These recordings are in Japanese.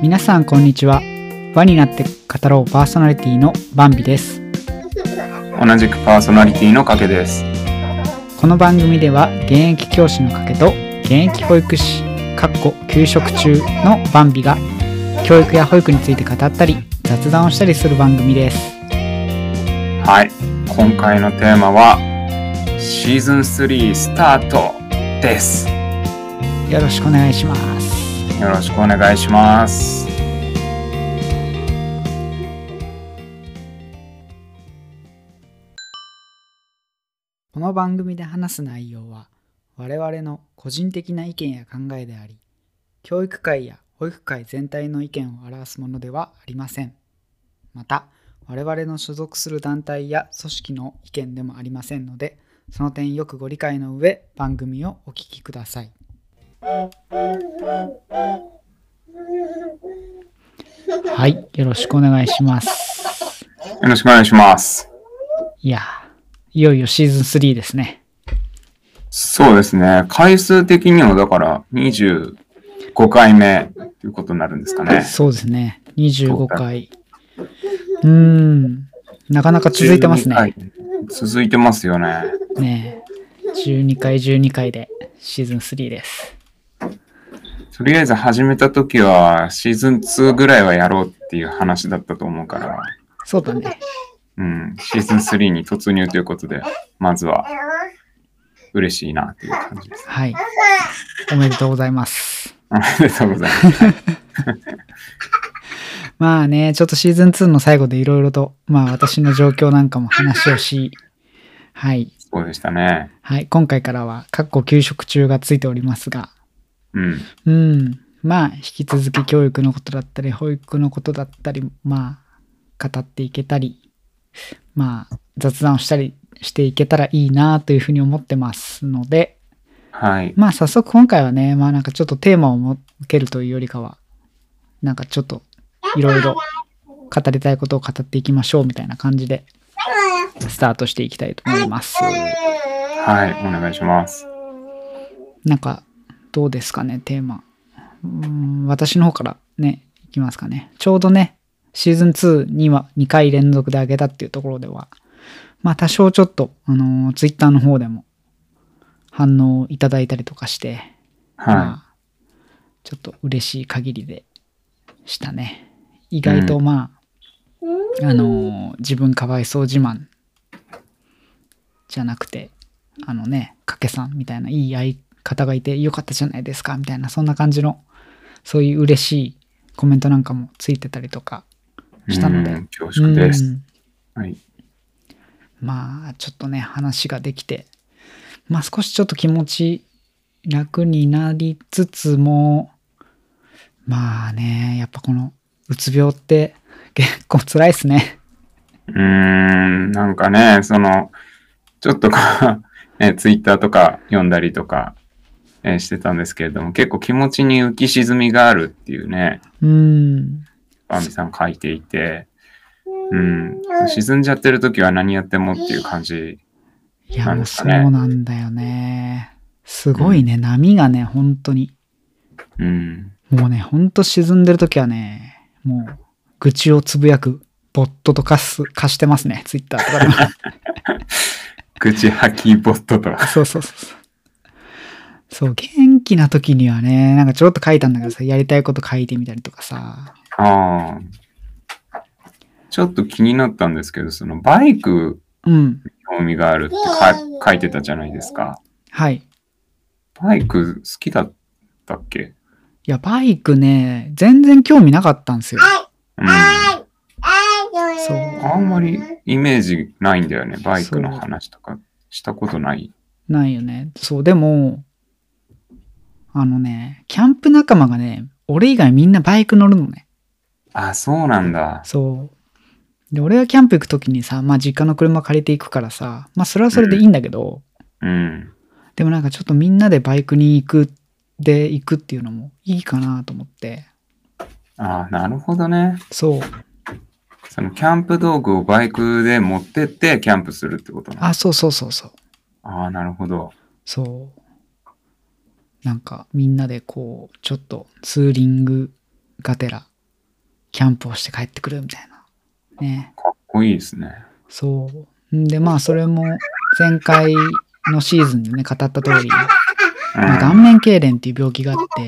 皆さんこんにちは輪になって語ろうパーソナリティのバンビです同じくパーソナリティのかけです。この番組では現役教師のかけと現役保育士かっこ休職中のバンビが教育や保育について語ったり雑談をしたりする番組ですはい。今回のテーマは、シーズン3スタートです。よろしくお願いしますよろしくお願いします。この番組で話す内容は我々の個人的な意見や考えであり教育界や保育界全体の意見を表すものではありませんまた我々の所属する団体や組織の意見でもありませんのでその点よくご理解の上番組をお聞きくださいはいよろしくお願いしますよろしくお願いします。いやいよいよシーズン3ですねそうですね。回数的にはだから25回目ということになるんですかね。そうですね。25回。うーん。なかなか続いてます12回ね。続いてますよね。ねえ12回、12回でシーズン3です。とりあえず始めた時はシーズン2ぐらいはやろうっていう話だったと思うから、そうだね。うん、シーズン3に突入ということで、まずは嬉しいなっていう感じです。はい。おめでとうございます。おめでとうございます。まあね、ちょっとシーズン2の最後でいろいろと、まあ私の状況なんかも話をし、はい。そうでしたね。はい。今回からは、かっこ休職中がついておりますが、うん。うん。まあ、引き続き教育のことだったり、保育のことだったり、まあ、語っていけたり、まあ、雑談をしたりしていけたらいいなというふうに思ってますので、はい。まあ、早速今回はね、まあなんかちょっとテーマを設けるというよりかは、なんかちょっと、いろいろ語りたいことを語っていきましょうみたいな感じで、スタートしていきたいと思います。はい。お願いします。なんか、どうですかね、テーマ。うーん私の方からね、いきますかね。ちょうどね、シーズン2には2回連続で上げたっていうところでは、まあ多少ちょっと、あのー、ツイッターの方でも反応いただいたりとかして、はまあ、ちょっと嬉しい限りでしたね。意外とまあ、あのー自分かわいそう自慢じゃなくて、あのね、かけさんみたいないい相方がいてよかったじゃないですかみたいな、そんな感じの、そういう嬉しいコメントなんかもついてたりとかい。したのでうん恐縮です。うんはい。まあ、ちょっとね、話ができて、まあ少しちょっと気持ち楽になりつつも、まあね、やっぱこのうつ病って結構辛いですね。うーん、なんかね、その、ちょっとこう、ね、ツイッターとか読んだりとか、えーしてたんですけれども、結構気持ちに浮き沈みがあるっていうね、うん。バンビさん書いていて、うん、沈んじゃってる時は何やってもっていう感じ。いや、もうそうなんですかねなんだよね。すごいね、波がね、本当に。うん、もうね、ほんと沈んでる時はね、もう愚痴をつぶやくボットと化す、化してますね、ツイッターとかでも。口吐きボットとか。そうそうそうそう。そう、元気な時にはね、なんかちょろっと書いたんだけどさ、やりたいこと書いてみたりとかさ。ああ。ちょっと気になったんですけど、そのバイクうん。興味があるってか書いてたじゃないですか。はい。バイク好きだったっけ？いや、バイクね、全然興味なかったんですよ。うん。そう。あんまりイメージないんだよね。バイクの話とかしたことない。ないよね。そう、でも、あのね、キャンプ仲間がね、俺以外みんなバイク乗るのね。あ、そうなんだ。そう。で、俺がキャンプ行く時にさ、まあ実家の車借りていくからさ、まあそれはそれでいいんだけど、うん。でもなんかちょっとみんなでバイクに行くで行くっていうのもいいかなと思って。あなるほどね。そう。そのキャンプ道具をバイクで持ってってキャンプするってことあ、そうそうそうそう。ああ、なるほど。そう。なんかみんなでこう、ちょっとツーリングがてらキャンプをして帰ってくるみたいな。ね。かっこいいですね。そう。んで、まあ、それも前回のシーズンでね、語った通り、うん、まあ顔はい面痙攣っていう病気があって、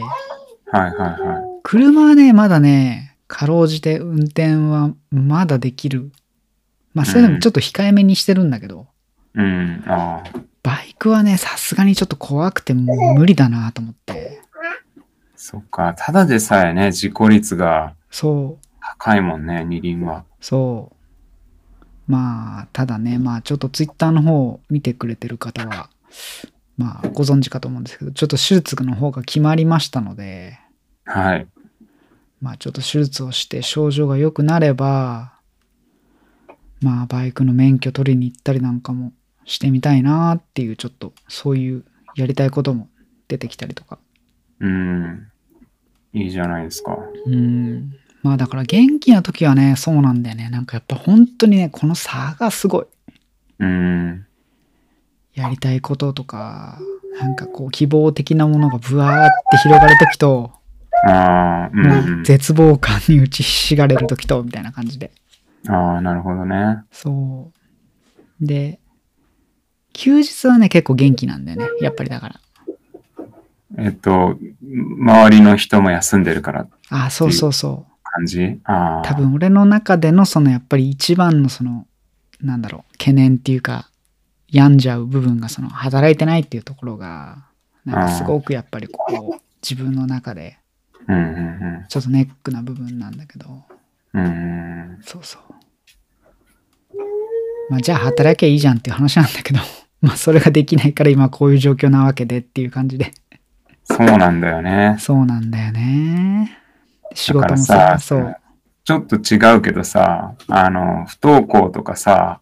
はいは車はね、まだね、かろうじて運転はまだできる。まあ、それでもちょっと控えめにしてるんだけど、い。うん。ああ。バイクはね、さすがにちょっと怖くてもう無理だなと思って。そっか。ただでさえね、事故率がそう、高いもんね、二輪は。そう。まあ、ただね、まあちょっとツイッターの方を見てくれてる方は、まあご存知かと思うんですけど、ちょっと手術の方が決まりましたので、はい。まあちょっと手術をして症状が良くなれば、まあバイクの免許取りに行ったりなんかもしてみたいなっていう、ちょっとそういうやりたいことも出てきたりとか。うん。いいじゃないですか。うん。まあだから元気な時はね、そうなんだよね。なんかやっぱ本当にね、この差がすごい。うん。やりたいこととか、なんかこう希望的なものがブワーって広がる時と、ああ、うん。絶望感に打ちひしがれる時と、みたいな感じで。ああ、なるほどね。そう。で、休日はね、結構元気なんだよね。やっぱりだから。えっと、周りの人も休んでるからああ、そうそうそう。感じ？ああ。多分俺の中でのそのやっぱり一番のその、なんだろう、懸念っていうか、病んじゃう部分がその働いてないっていうところが、なんかすごくやっぱりこう、自分の中でうんうんちょっとネックな部分なんだけど、うん。うんそうそう。まあじゃあ働きゃいいじゃんっていう話なんだけど、まあそれができないから今こういう状況なわけでっていう感じで。そうなんだよね。そうなんだよね。仕事もださ、そう。ちょっと違うけどさ、あの、不登校とかさ、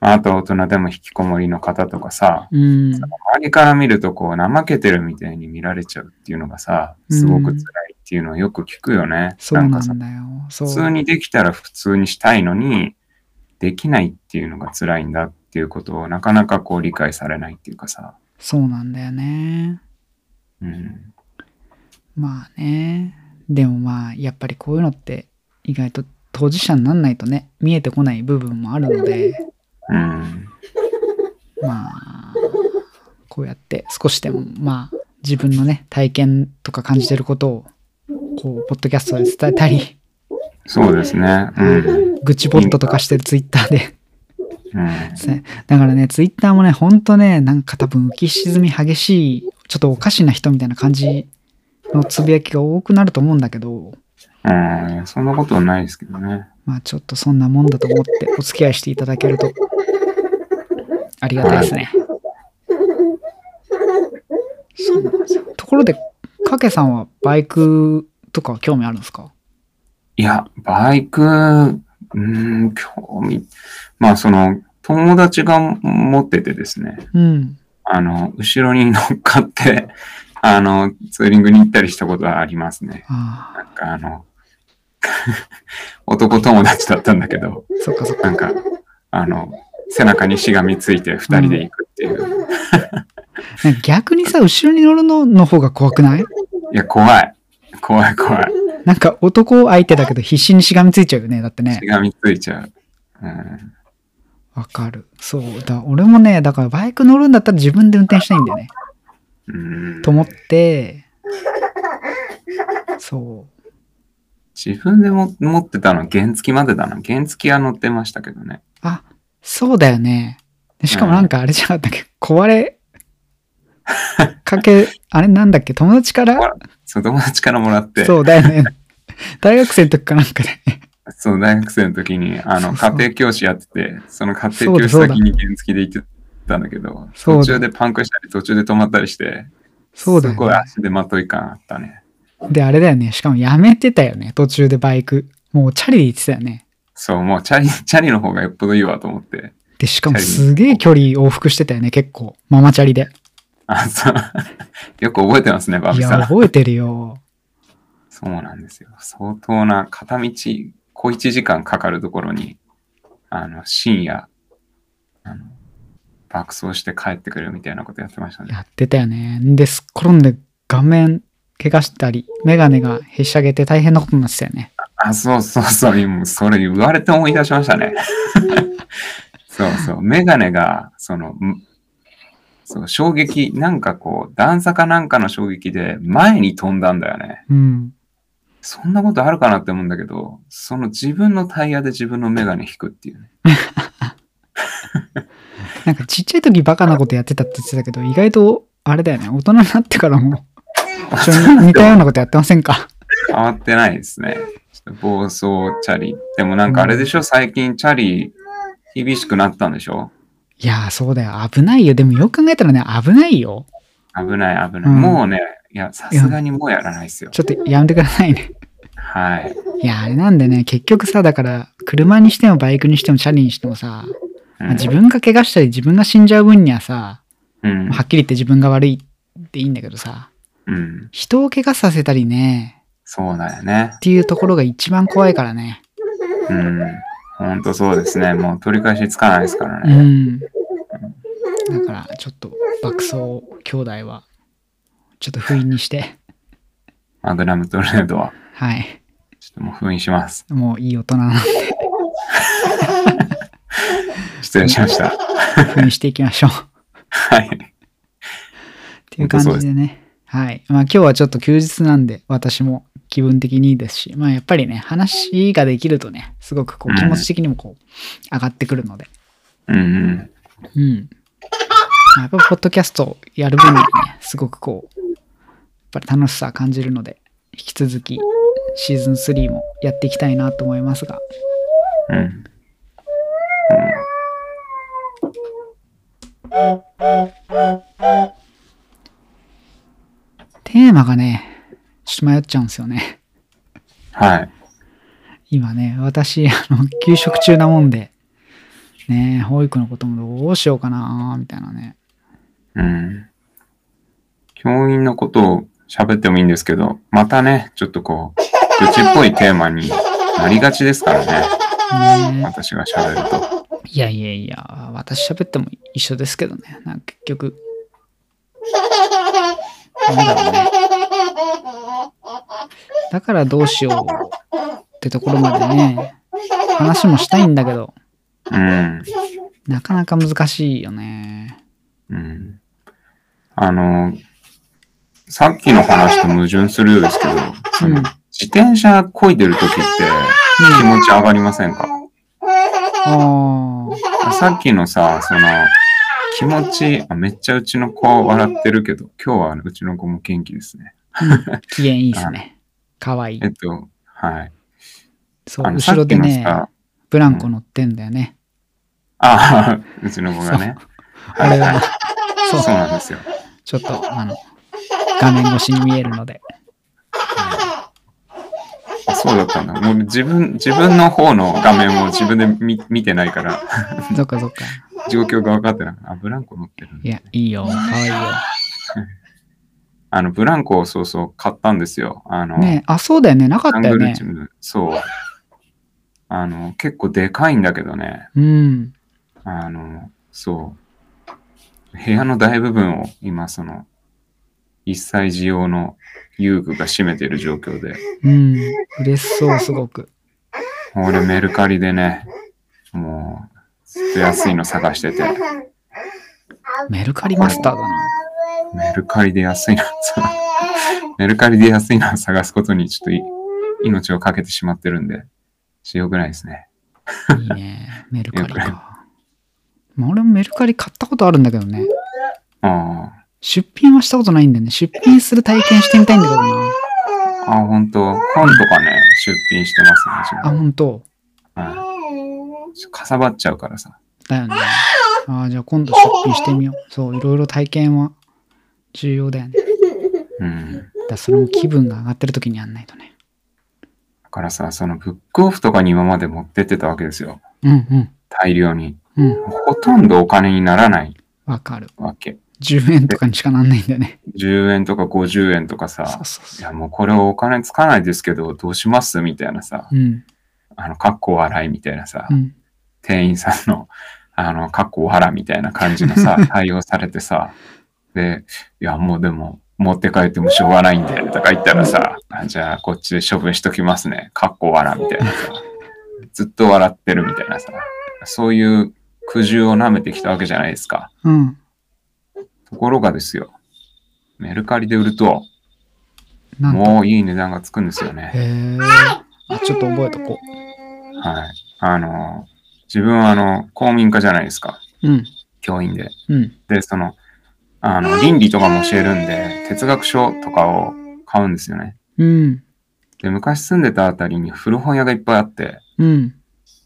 あと大人でも引きこもりの方とかさ、うん。周りから見るとこう怠けてるみたいに見られちゃうっていうのがさ、すごく辛いっていうのをよく聞くよね。そうなかさんだよ。普通にできたら普通にしたいのに、できないっていうのが辛いんだっていうことをなかなかこう理解されないっていうかさ。そうなんだよね。うん。まあね。でもまあ、やっぱりこういうのって意外と当事者になんないとね、見えてこない部分もあるので、うん。まあ、こうやって少しでも、まあ、自分のね、体験とか感じてることを、こう、ポッドキャストで伝えたり、そうですね。うん。愚痴ボットとかしてるツイッターで。うん。だからね、ツイッターもね、ほんとね、なんか多分浮き沈み激しい、ちょっとおかしな人みたいな感じのつぶやきが多くなると思うんだけど、うん。そんなことはないですけどね。まあちょっとそんなもんだと思ってお付き合いしていただけると、ありがたいですね。ところで、かけさんはバイクとかは興味あるんですか？いや、バイク、うーん、興味。まあ、その、友達が持っててですね、うん。あの、後ろに乗っかって、あの、ツーリングに行ったりしたことはありますね。なんかあの、男友達だったんだけど、そっかそっか。なんか、あの、背中にしがみついて二人で行くっていう。なんか逆にさ、後ろに乗るのの方が怖くない？いや、怖い。怖い怖い。なんか男相手だけど必死にしがみついちゃうよね。だってねし。がみついちゃう。うん。わかる。そう。だ俺もね、だからバイク乗るんだったら自分で運転したいんだよね。うんと思って、そう。自分でも持ってたの原付までだな。原付は乗ってましたけどね。あ、そうだよね。でしかもなんかあれじゃなかったっけ？壊れかけ、あれなんだっけ？友達から？そう、友達からもらって、そうだよね。大学生の時かなんかで、ね。そう、大学生の時に、あの、家庭教師やってて、その家庭教師先に原付で行ってたんだけど、途中でパンクしたり、途中で止まったりして、そうだよねすごい足でまとい感あったね。で、あれだよね。しかもやめてたよね。途中でバイク。もうチャリで行ってたよね。そう、もうチャリ、チャリの方がよっぽどいいわと思って。で、しかもすげえ距離往復してたよね。結構。ママチャリで。あ、そう。よく覚えてますね、バいや、ビさん。覚えてるよ。そうなんですよ。相当な片道、小1時間かかるところに、あの、深夜、あの、爆走して帰ってくるみたいなことやってましたね。やってたよね。で、すっ転んで顔面怪我したり、メガネがへしゃげて大変なことになってたよね。あ、そうそうそう、今それ言われて思い出しましたね。そうそう、メガネが、その、んそう、衝撃、なんかこう、段差かなんかの衝撃で前に飛んだんだよね。うん。そんなことあるかなって思うんだけど、その自分のタイヤで自分のメガネ引くっていうね。なんかちっちゃい時バカなことやってたって言ってたけど、意外と、あれだよね、大人になってからも、一緒に似たようなことやってませんか？変わってないですね。暴走チャリ。でもなんかあれでしょ、最近チャリ厳しくなったんでしょ？いやー、そうだよ。危ないよ。でもよく考えたらね、危ないよ。危ない危ない。うんもうね、いや、さすがにもうやらないですよ。ちょっとやめてくださいね。はい。いや、あれなんでね、結局さ、だから、車にしてもバイクにしてもチャリにしてもさ、うんまあ自分が怪我したり自分が死んじゃう分にはさ、うん。はっきり言って自分が悪いっていいんだけどさ、うん。人を怪我させたりね、そうだよねっ。ていうところが一番怖いからね。うん。ほんとそうですね。もう取り返しつかないですからうね。ん。だから、ちょっと爆走兄弟は、ちょっと封印にして、マグナムトルネードは。はい。ちょっともう封印します。もういい大人なんで失礼しました。封印していきましょう。はい。っていう感じでね。はい。まあ今日はちょっと休日なんで、私も気分的にいいですし、まあやっぱりね、話ができるとね、すごくこううん気持ち的にもこう、上がってくるので。うんうん。やっぱポッドキャストやる分にはね、すごくこう、やっぱり楽しさ感じるので、引き続きシーズン3もやっていきたいなと思いますが、うん。うん。テーマがね、迷っちゃうんですよね。はい。今ね、私、あの、休職中なもんで、ね保育のこともどうしようかな、みたいなね。うん。教員のことを喋ってもいいんですけど、またね、ちょっとこう、愚痴っぽいテーマになりがちですからね。ね私が喋ると。いやいやいや、私喋っても一緒ですけどね。なんか結局。なんだろうね。だからどうしようってところまでね、話もしたいんだけど、うん。なかなか難しいよね。うん。あの、さっきの話と矛盾するようですけど、うん自転車漕いでる時って気持ち上がりませんか、ああ、さっきのさ、その、気持ち、あめっちゃうちの子は笑ってるけど、今日はうちの子も元気ですね。機嫌いいですね。かわいいえ。っと、はい。そう、後ろでねブランコ乗ってんだよね。ああ、うちの子がね。あれが、そうそうなんですよ。ちょっと、あの、画面越しに見えるので。あそうだったんだ。もう自分、自分の方の画面を自分で見見てないから、そっかそっか。状況が分かってない。あ、ブランコ乗ってるんだいや、いいよ。かわいいよ。あの、ブランコをそうそう買ったんですよ。あの、ねあ、そうだよね。なかったよねそう。あの、結構でかいんだけどね、うん。あの、そう。部屋の大部分を今、その、1歳児用の遊具が占めている状況で、うん。嬉しそう、すごく。俺メルカリでね、もう、ずっと安いの探してて、メルカリマスターだな。メルカリで安いの、そ うメルカリで安いのを探すことにちょっとい命をかけてしまってるんで、しよくないですね。いいね。メルカリか。まあ俺もメルカリ買ったことあるんだけどね。あ出品はしたことないんだよね。出品する体験してみたいんだけどな。あ、あ、本当？本とかね、出品してますね自あ、分。ほんと。はかさばっちゃうからさ。だよね。ああ、じゃあ今度出品してみよう。そう、いろいろ体験は重要だよね。うん。だからそれも気分が上がってる時にやんないとね。だからさ、そのブックオフとかに今まで持ってってたわけですよ。うんうん。大量に。うん。ほとんどお金にならないわかる。わけ。10円とかにしかなんないんだよね。10円とか50円とかさそう、そうそう。いやもうこれお金つかないですけど、どうします？みたいなさ、うん。あの、かっこ笑いみたいなさ、うん。店員さんの、あの、かっこ笑みたいな感じのさ、対応されてさ、で、いやもうでも、持って帰ってもしょうがないんで、とか言ったらさ、あじゃあこっちで処分しときますね。かっこ笑みたいなさ。ずっと笑ってるみたいなさ。そういう苦渋を舐めてきたわけじゃないですか。うん。ところがですよ、メルカリで売ると。もういい値段がつくんですよね。へえ。あ、ちょっと覚えとこはい。あの、自分はあの、公民科じゃないですか。う。うん。教員で。うん。で、その、あの、倫理とかも教えるんで、哲学書とかを買うんですよね。うん。で、昔住んでたあたりに古本屋がいっぱいあって、うん。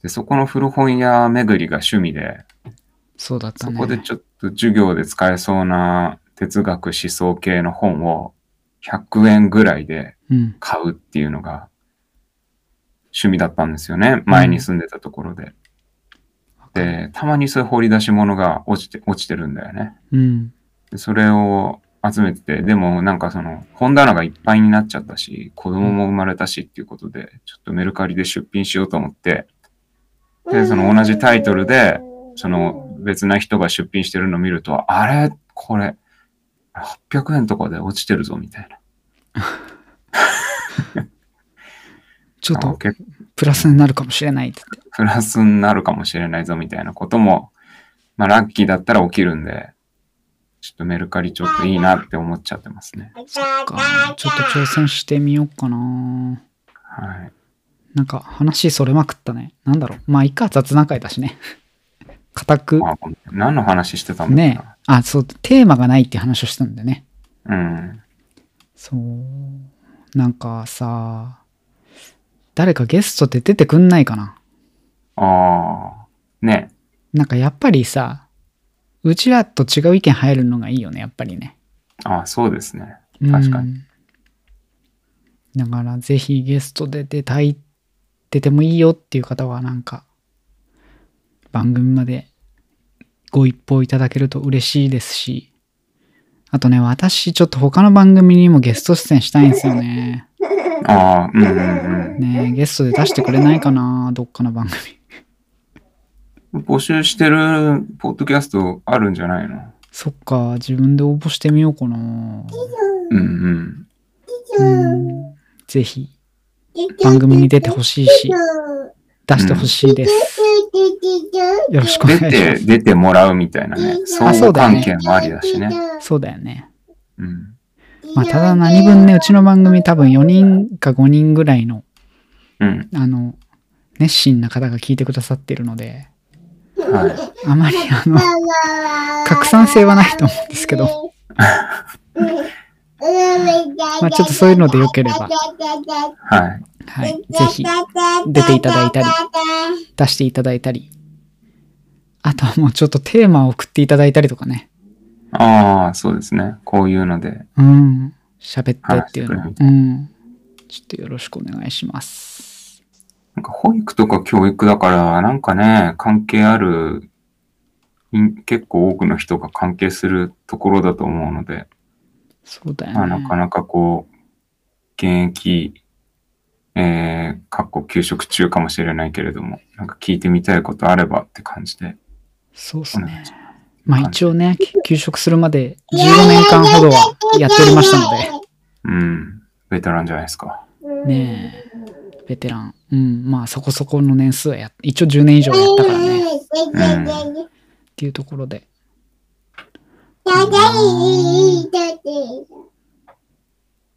で、そこの古本屋巡りが趣味で、そうだったね。そこでちょっと授業で使えそうな哲学思想系の本を100円ぐらいでうん。買うっていうのが趣味だったんですよね。前に住んでたところで。で、たまにそういう掘り出し物が落ちて、落ちてるんだよね。うん。でそれを集めてて、でもなんかその本棚がいっぱいになっちゃったし、子供も生まれたしっていうことで、ちょっとメルカリで出品しようと思って、で、その同じタイトルで、その別な人が出品してるのを見ると、あれ？これ、800円とかで落ちてるぞ、みたいな。ちょっとプラスになるかもしれないって言って。プラスになるかもしれないぞ、みたいなことも、まあラッキーだったら起きるんで、ちょっとメルカリちょっといいなって思っちゃってますね。そっか。ちょっと挑戦してみようかな。はい。なんか話それまくったね。なんだろう。まあ、いいか、雑談会だしね。固く。あ何の話してたんだろうねな。あ、そう、テーマがないっていう話をしたんだよね。うん。そう。なんかさ、誰かゲストで出てくんないかな。ああ。ね。なんかやっぱりさ、うちらと違う意見入るのがいいよね、やっぱりね。ああ、そうですね。確かにうん。だからぜひゲストで出たい、出てもいいよっていう方はなんか、番組までご一報いただけると嬉しいですし、あとね、私ちょっと他の番組にもゲスト出演したいんですよね。ああ、うんうんうん。ねゲストで出してくれないかなどっかの番組。募集してるポッドキャストあるんじゃないの？そっか、自分で応募してみようかなうんうん。うん。ぜひ、番組に出てほしいし、出してほしいです。よろしくお願出いします。て、出てもらうみたいなね。相互そうだね関係もありだしね。そうだよね。うん。まあ、ただ何分ね、うちの番組多分4人か5人ぐらいの、うん。あの、熱心な方が聞いてくださっているので、はい。あまりあの、拡散性はないと思うんですけど、まあちょっとそういうのでよければ。はい。はい、ぜひ出ていただいたり出していただいたり、あとはもうちょっとテーマを送っていただいたりとかね、ああ、そうですね。こういうので。うん、喋ってっていうのうん、ちょっとよろしくお願いします。なんか保育とか教育だから、なんかね、関係ある、い結構多くの人が関係するところだと思うので、そうだまあ、よね。なかなかこう、現役、えー、かっこ休職中かもしれないけれども、なんか聞いてみたいことあればって感じで。そうですね。まあ一応ね、休職するまで15年間ほどはやっておりましたので、うん、ベテランじゃないですか。ねえ、ベテラン。うん、まあそこそこの年数はやっ一応10年以上やったからね、っていうところで。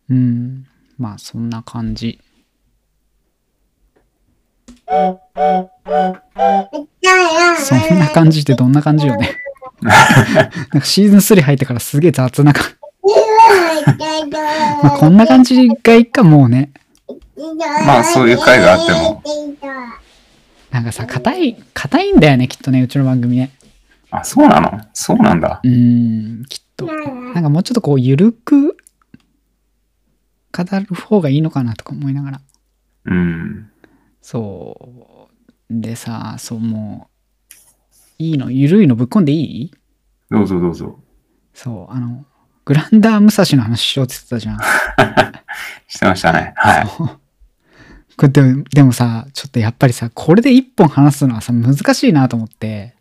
うん、まあそんな感じ。そんな感じってどんな感じよね。なんかシーズン3入ってからすげえ雑な感じ。まあこんな感じがいいかもうね。まあそういう回があっても。なんかさ、硬い、硬いんだよね、きっとね、うちの番組ね。あ、そうなの？そうなんだう。ーん、きっと。なんかもうちょっとこう、ゆるく語る方がいいのかなとか思いながら。うん。そう。でさ、そう、もう、いいの、ゆるいのぶっこんでいい？どうぞどうぞ。そう、あの、グランダー武蔵の話しようって言ってたじゃん。してましたね。はい。これでもでもさ、ちょっとやっぱりさ、これで一本話すのはさ、難しいなと思って、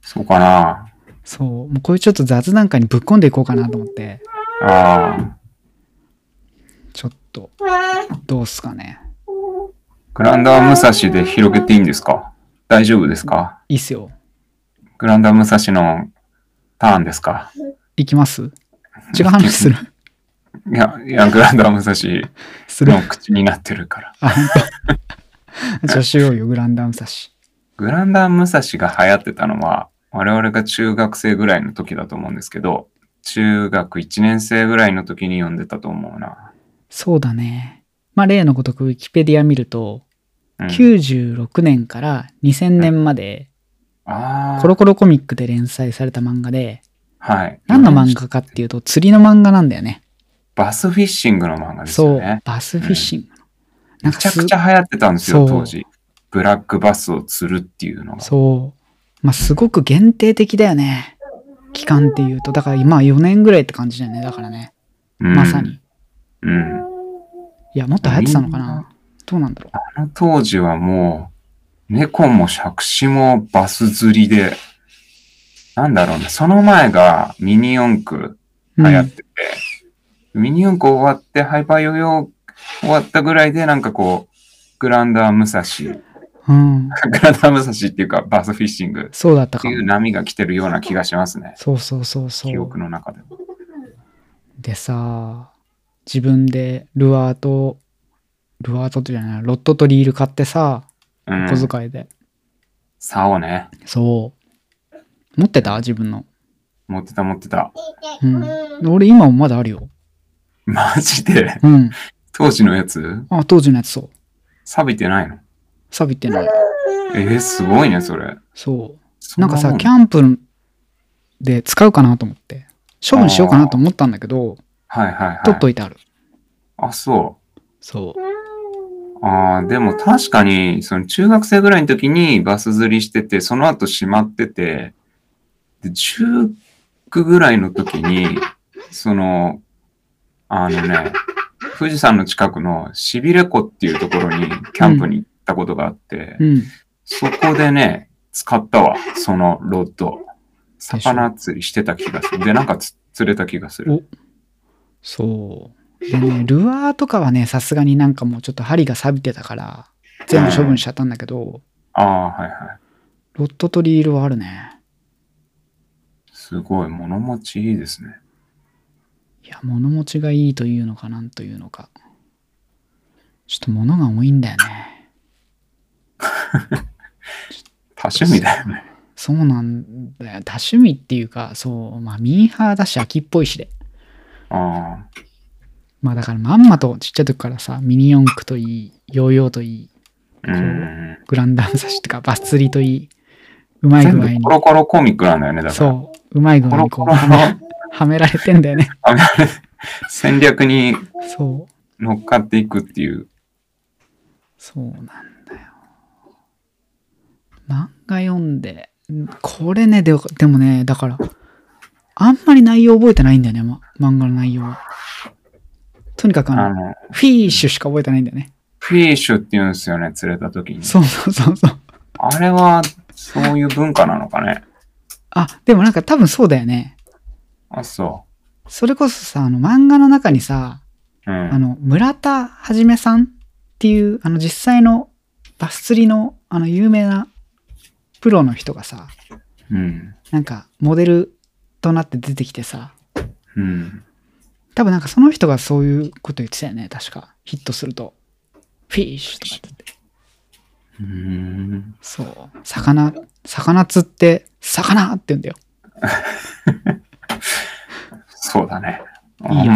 そうかな。そう、もうこういうちょっと雑談会にぶっ込んでいこうかなと思って、ああ。ちょっと、どうっすかね。グランダー武蔵で広げていいんですか？大丈夫ですか？いいっすよ。グランダー武蔵のターンですか？いきます？違う話するいや、いや、グランダー武蔵するの口になってるから。じゃあしようよ、グランダー武蔵。グランダー武蔵が流行ってたのは、我々が中学生ぐらいの時だと思うんですけど、中学1年生ぐらいの時に読んでたと思うな。そうだね。まあ、例のごとくウィキペディア見ると、うん、96年から2000年まで、ああ。コロコロコミックで連載された漫画で、はい。何の漫画かっていうと、釣りの漫画なんだよね。バスフィッシングの漫画ですそうよね。、バスフィッシングの。なんめちゃくちゃ流行ってたんですよ、そう当時。ブラックバスを釣るっていうのが。そう。まあ、すごく限定的だよね。期間っていうと。だから今4年ぐらいって感じだよね。だからね。うんまさに。。うん。いや、もっと流行ってたのかなどうなんだろう。あの当時はもう、猫も杓子もバス釣りで、なんだろうね、その前がミニ四駆流行ってて、ミニ四駆終わってハイパーヨーヨー終わったぐらいでなんかこう、グランダー武蔵、グうん。うん。ランダー武蔵っていうかバスフィッシングっそうだったかもていう。波が来てるような気がしますね。そうそうそうそう記憶。の中でも。でさ、自分でルアーと、ルアーとじゃない、ロットとリール買ってさ、うん。小遣いで。竿ね。そう。持ってた？自分の。持ってた持ってた。うん。俺今もまだあるよ。マジで？うん。当時のやつ？あ、当時のやつそう。錆びてないの？錆びてない。えー、すごいね、それ。そう。なんかさ、キャャンプで使うかなと思って、処分しようかなと思ったんだけど、はいはいはい。取っといてある。あ、そ。そうああ、でも確かに、その中学生ぐらいの時にバス釣りしてて、その後閉まってて、で、中学ぐらいの時に、その、あのね、富士山の近くのしびれ湖っていうところにキャンプに行ったことがあって、う。うん。そこでね、使ったわ、そのロッド。魚釣りしてた気がする。で、なんかつ釣れた気がする。おそう。でね、ルアーとかはね、さすがになんかもうちょっと針が錆びてたから、全部処分しちゃったんだけど、ああ、はいはい。ロッドとリールはあるね。すごい、物持ちいいですね。いや、物持ちがいいというのかなんというのか。ちょっと物が多いんだよね。多趣味だよね。そうなんだよ。多趣味っていうか、そう、まあミーハーだし秋っぽいしで。ああ。まあだからまんまとちっちゃい時からさ、ミニ四駆といい、ヨーヨーといい、うん。グランダム差しとかバス釣りといい、うまい具合にコ。ロコロコミックなんだよね、だから。そう、うまい具合にこう、コロコロはめられてんだよね。戦略に乗っかっていくっていう。そうなんだよ。漫画読んで、んこれね、ででもね、だから、あんまり内容覚えてないんだよね、ま、漫画の内容は。とにかくあの、あの、フィッシュしか覚えてないんだよね。フィッシュって言うんですよね、釣れた時に。そうそうそうそう。あれは、そういう文化なのかね。あ、でもなんか多分そうだよね。あ、そそれこそさ、あの漫画の中にさ、う。うん。あの、村田はじめさんっていう、あの実際のバス釣りのあの有名なプロの人がさ、うん。なんかモデルとなって出てきてさ、うん。多分なんかその人がそういうこと言ってたよね、確か。ヒットすると。フィッシュとかって言って。うん。そう。魚、魚釣って、魚って言うんだよ。そうだね。あいいよ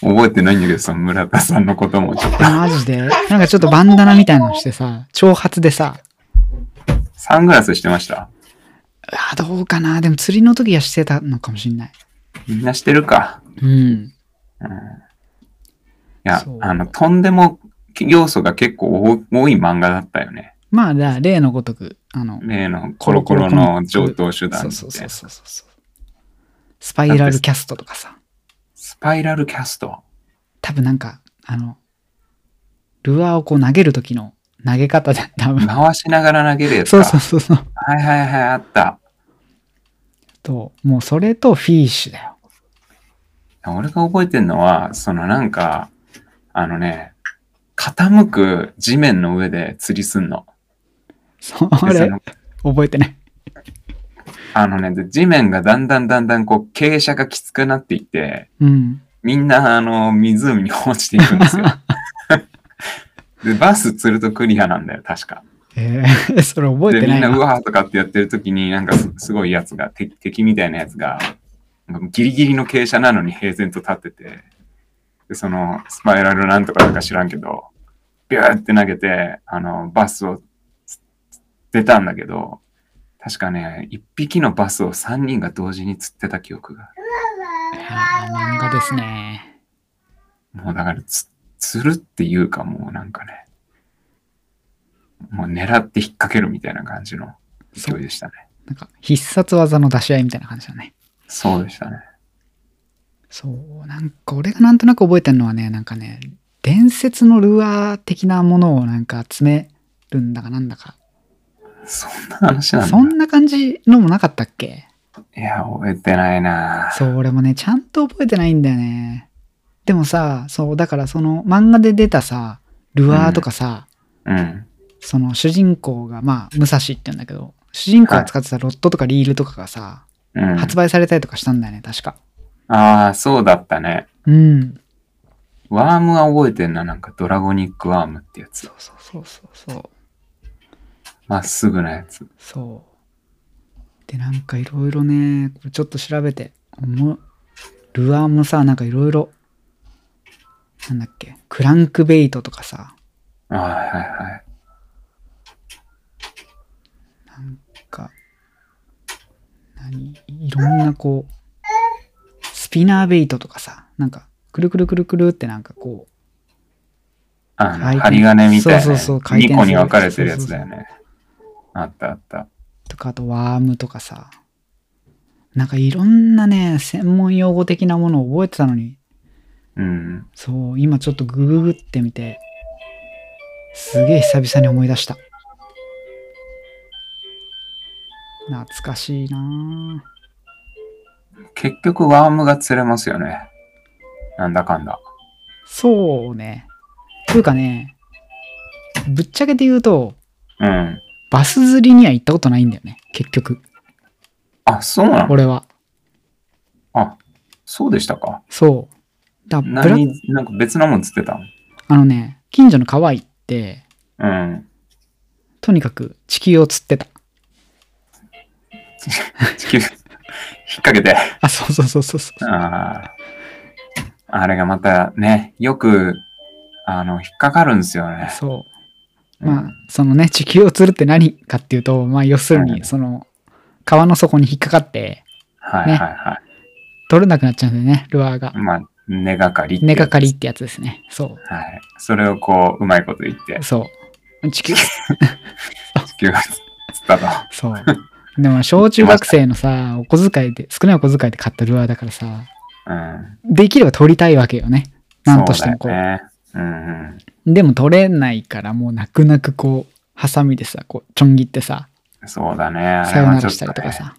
覚えてないんだけど、その村田さんのこともちょっと。マジで？なんかちょっとバンダナみたいなのしてさ、長髪でさ、サングラスしてました？あどうかな？でも釣りの時はしてたのかもしんない。みんなしてるか。うん。うん。いやあの、とんでも要素が結構多多い漫画だったよね。まあ、だ例のごとく、あの、例のコロコロの上等手段そうそうそうそうそう。スパイラルキャストとかさ、スパイラルキャスト？多分なんか、あの、ルアーをこう投げる時の投げ方で、多分。回しながら投げるやつか。そうそうそうそう。はいはいはい、あった。と、もうそれとフィッシュだよ。俺が覚えてるのは、そのなんか、あのね、傾く地面の上で釣りすんの。それ、覚えてない。あのね、で地面がだんだんだんだんこう傾斜がきつくなっていって、うん。みんなあの湖に落ちていくんですよ。で、バス釣るとクリアなんだよ、確か。えー、それ覚えで、てないな。みんなうわーとかってやってる時に、なんかすすごいやつが、敵敵みたいなやつが、ギリギリの傾斜なのに平然と立ってて、で、そのスパイラルなんとかなんか知らんけど、ビューって投げて、あの、バスをつ出たんだけど、確かね、一匹のバスを三人が同時に釣ってた記憶が。漫画ですね。もうだからつ、釣るっていうかもうなんかね、もう狙って引っ掛けるみたいな感じの勢いでしたね。なんか、必殺技の出し合いみたいな感じだね。そうでしたね。そう、なんか俺がなんとなく覚えてるのはね、なんかね、伝説のルアー的なものをなんか集めるんだかなんだか。そんな話なんだ。そんな感じのもなかったっけ？いや、覚えてないなそう、俺もね、ちゃんと覚えてないんだよね。でもさ、そう、だからその漫画で出たさ、ルアーとかさ、うん。その主人公が、まあ、武蔵って言うんだけど、主人公が使ってたロッドとかリールとかがさ、うん。発売されたりとかしたんだよね、確か。ああ、そうだったね。うん。ワームは覚えてんな。なんかドラゴニックワームってやつそ。うそうそうそうそう。まっすぐなやつ。そう。で、なんかいろいろね、これちょっと調べて、ルアーもさ、なんかいろいろ、なんだっけ、クランクベイトとかさ、ああ、はいはい。なんか、何？いろんなこう、スピナーベイトとかさ、なんか、くるくるくるくるってなんかこう、あ針金みたいな。そうそうそう回転2個に分かれてるやつだよね。あったあった。とか、あとワームとかさ、なんかいろんなね、専門用語的なものを覚えてたのに、うん。そう、今ちょっとグググってみて、すげえ久々に思い出した。懐かしいなぁ結局ワームが釣れますよね。なんだかんだ。そうね。というかね、ぶっちゃけて言うと、うん。バス釣りには行ったことないんだよね、結局。あ、そうなの？俺は。あ、そうでしたか？そう。だブラ何、なんか別のもん釣ってたの？あのね、近所の川行って、うん。とにかく地球を釣ってた。地球、引っ掛けて。あ、そうそうそうそうそう。ああ。あれがまたね、よく、あの、引っかかるんですよね。そう。まあ、そのね、地球を釣るって何かっていうと、まあ、要するに、うんその、川の底に引っかかって、ねはいはいは取れなくなっちゃうんだよね、ルアーがい。。まあ、根がかり根がかりってやつですね。そはい。それをこう、うまいこと言ってう。、そう。地球、地球が釣ったと。そう。でも、小中学生のさ、お小遣いで、少ないお小遣いで買ったルアーだからさ、うん。できれば取りたいわけよね。なんとしてもこう。そうだよね。うんでも取れないから、もう泣く泣くこう、ハサミでさ、こう、ちょん切ってさ、うん。そうだね。あさよならしたりとかさ。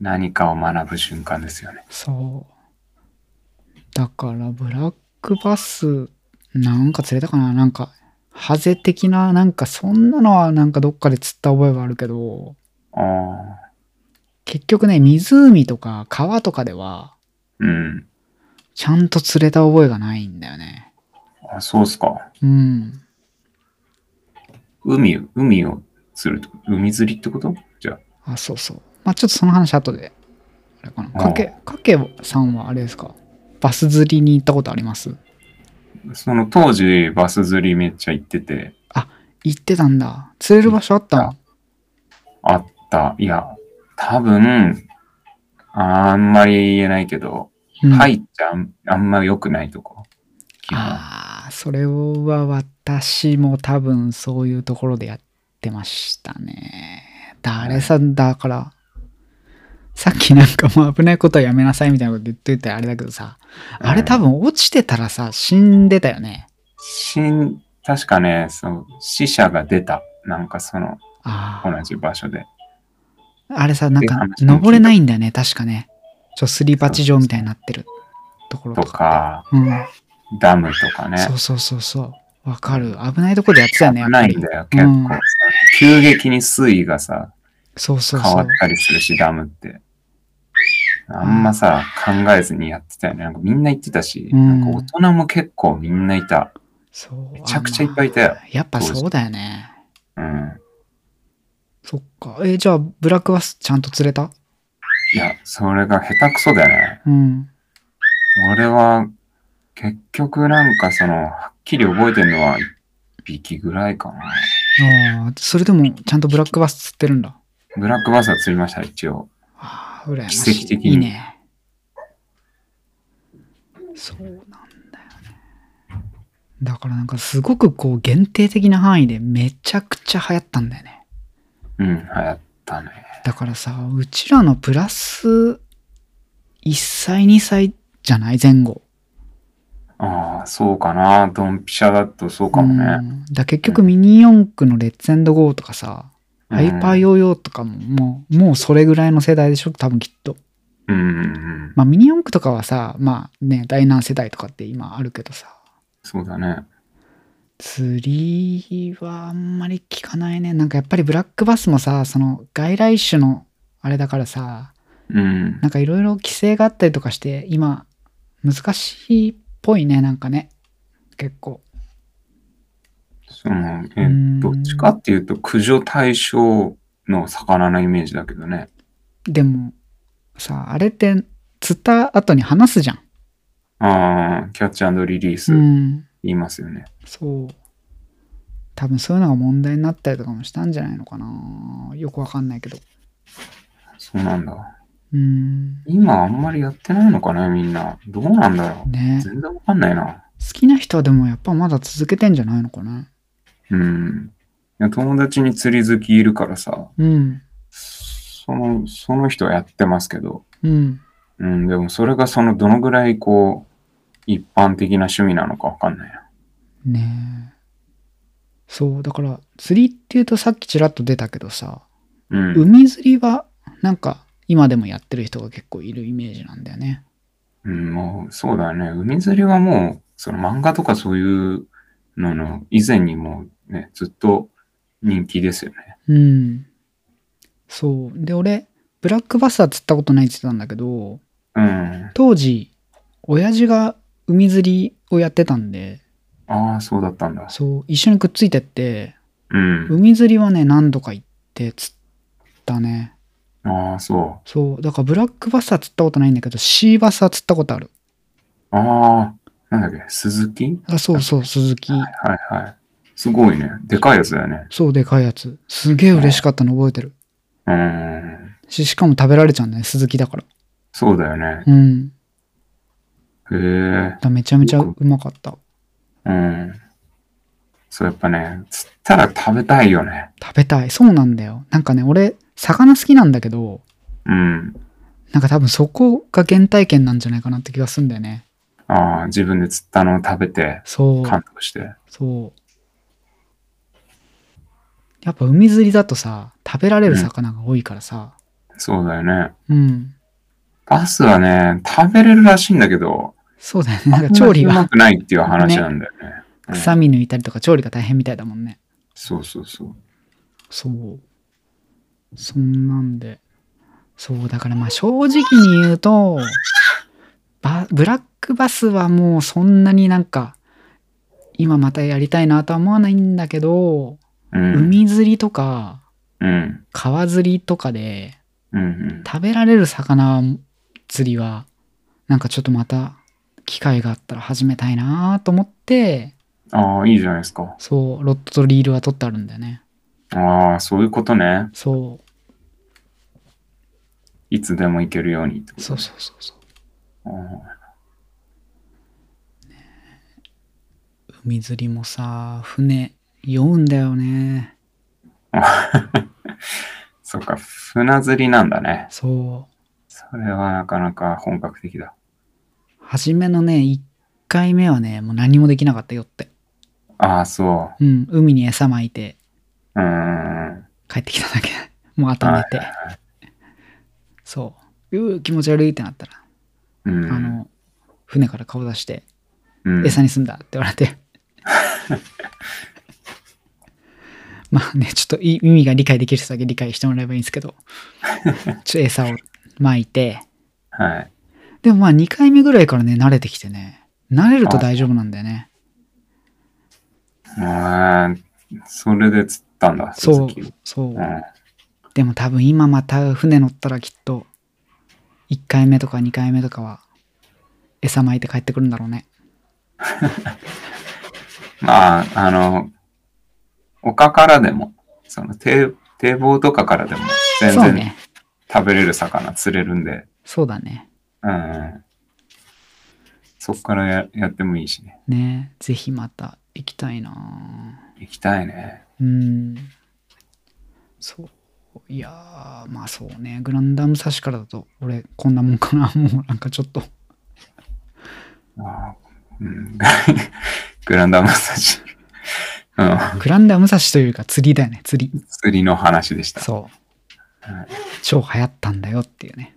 何かを学ぶ瞬間ですよね。そう。だから、ブラックバス、なんか釣れたかななんか、ハゼ的な、なんかそんなのはなんかどっかで釣った覚えはあるけど、ああ。結局ね、湖とか川とかでは、うん。ちゃんと釣れた覚えがないんだよね。あ、そうっすか。うん。海、海を釣ると、海釣りってこと？じゃあ。あ、そうそう。まあちょっとその話後で。あれかな。ああかけ、かけさんはあれですか？バス釣りに行ったことあります？その当時バス釣りめっちゃ行ってて、行ってたんだ。釣れる場所あったの？あった。いや、多分、あんまり言えないけど、うん入っちゃあんあんま良くないとこ。ああ、それは私も多分そういうところでやってましたね。誰さ、だから、さっきなんかもう危ないことはやめなさいみたいなこと言っといてあれだけどさ、あれ多分落ちてたらさ、死んでたよね。死ん、確かね、そう、死者が出た。なんかその。同じ場所で。あれさ、なんか登れないんだよね、確かね。ちょ、すり鉢状みたいになってる。ところととかか、って。うん。ダムとかね。そうそうそうそう。わかる。危ないとこでやってたよね、やっぱりないん。だよ、結構さ。急激に水位がさ、そうそう変わっ。たりするし、ダムって。あんまさ、考えずにやってたよね。なんかみんな言ってたし、うんなんか大人も結構みんないた。そう。めちゃくちゃいっぱいいたよ。やっぱそうだよね。うん。そっか。え、じゃあ、ブラックバスちゃんと釣れた？いや、それが下手くそだよね。うん。俺は、結局なんかその、はっきり覚えてるのは1匹ぐらいかな。ああ、それでもちゃんとブラックバス釣ってるんだ。ブラックバスは釣りました、一応。ああ、羨ましい。奇跡的にいいね。そうなんだよね。だからなんかすごくこう限定的な範囲でめちゃくちゃ流行ったんだよね。うん、流行ったね。だからさ、うちらのプラス1歳2歳じゃない？前後。ああ、そうかな。ドンピシャだとそうかもね。うんだ結局ミニ四駆のレッツエンドゴーとかさ、うんハイパーヨーヨーとかももう、もうそれぐらいの世代でしょ多分きっと。うん。まあミニ四駆とかはさ、まあね、第何世代とかって今あるけどさ、そうだね。釣りはあんまり聞かないね。なんかやっぱりブラックバスもさ、その外来種のあれだからさ、うん。なんかいろいろ規制があったりとかして、今、難しいっぽいね、なんかね。結構。その、えうんどっちかっていうと、駆除対象の魚のイメージだけどね。でも、さ、あれって釣った後に離すじゃん。ああ、キャッチリリースうん。言いますよね。そう。多分そういうのが問題になったりとかもしたんじゃないのかな。よくわかんないけど。そうなんだ。うん。今あんまりやってないのかね、みんな。どうなんだろう。ね。全然わかんないな。好きな人はでもやっぱまだ続けてんじゃないのかな。うん。いや友達に釣り好きいるからさ、うん。その、その人はやってますけど、うん。うん、でもそれがそのどのぐらいこう、一般的な趣味なのかわかんないな。ねえ。そう、だから釣りっていうとさっきちらっと出たけどさ、うん。海釣りはなんか今でもやってる人が結構いるイメージなんだよね。うん、もう、そうだよね。海釣りはもう、その漫画とかそういうのの以前にもうね、ずっと人気ですよね。うん。そう。で、俺、ブラックバスは釣ったことないって言ってたんだけど、うん。当時、親父が海釣りをやってたんで、ああ、そうだったんだ。そう、一緒にくっついてって、うん。海釣りはね、何度か行って釣ったね。ああ、そそう、だからブラックバスは釣ったことないんだけど、シーバスは釣ったことある。う。ああ、なんだっけ、鈴木？あ、そうそう、鈴木。はいはいはい。すごいね。でかいやつだよね。そう、でかいやつ。すげえ嬉しかったの覚えてる。うん。し、しかも食べられちゃうんだね、鈴木だから。そうだよね。うん。へえ。だめちゃめちゃうまかった。うん。そう、やっぱね、釣ったら食べたいよね。食べたい。そうなんだよ。なんかね、俺、魚好きなんだけど、うん。なんか多分そこが原体験なんじゃないかなって気がするんだよね。ああ、自分で釣ったのを食べて、そう。感動して。そう。やっぱ海釣りだとさ、食べられる魚が多いからさ。そうだよね。うん。バスはね、食べれるらしいんだけど、そうだよね。なんか調理がうまくないっていう話なんだよね。うん臭み抜いたりとか調理が大変みたいだもんね。そうそうそう。そう。そんなんで。そう、だからまあ正直に言うと、バブラックバスはもうそんなになんか、今またやりたいなとは思わないんだけど、うん。海釣りとかうん。川釣りとかでうんうん。食べられる魚釣りは、なんかちょっとまた機会があったら始めたいなと思って、ああ、いいじゃないですか。そう、ロッドとリールは取ってあるんだよね。ああ、そういうことね。そう、いつでも行けるようにってこと？そうそうそうそう。あ海釣りもさ、船酔うんだよね。ー そっか、船釣りなんだね。そう。それはなかなか本格的だ。初めのね、1回目はね、もう何もできなかったよって。ああ、そうん、海に餌撒いてう。ん。帰ってきただけ。もうあと寝て。そう。うー気持ち悪いってなったら、うん。あの、船から顔出して、うん。餌にすんだって言われて。まあね、ちょっとい意味が理解できる人だけ理解してもらえばいいんですけど、ちょっと餌を撒いて、はい。でもまあ2回目ぐらいからね、慣れてきてね、慣れると大丈夫なんだよね。うん。それで釣ったんだ。そうそうう。ん。でも多分今また船乗ったらきっと、1回目とか2回目とかは、餌撒いて帰ってくるんだろうね。まあ、あの、丘からでも、その堤堤防とかからでも全然そうね。食べれる魚釣れるんで、そうだね。うん。そっからややってもいいしね。ねぜひまた行きたいな行きたいね。うん。そう。いやー、まあそうね。グランダムサシからだと、俺、こんなもんかな。もうなんかちょっと。あーうん、グランダムサシ。うん。グランダムサシというか釣りだよね、釣り。釣りの話でした。そうはい。超流行ったんだよっていうね。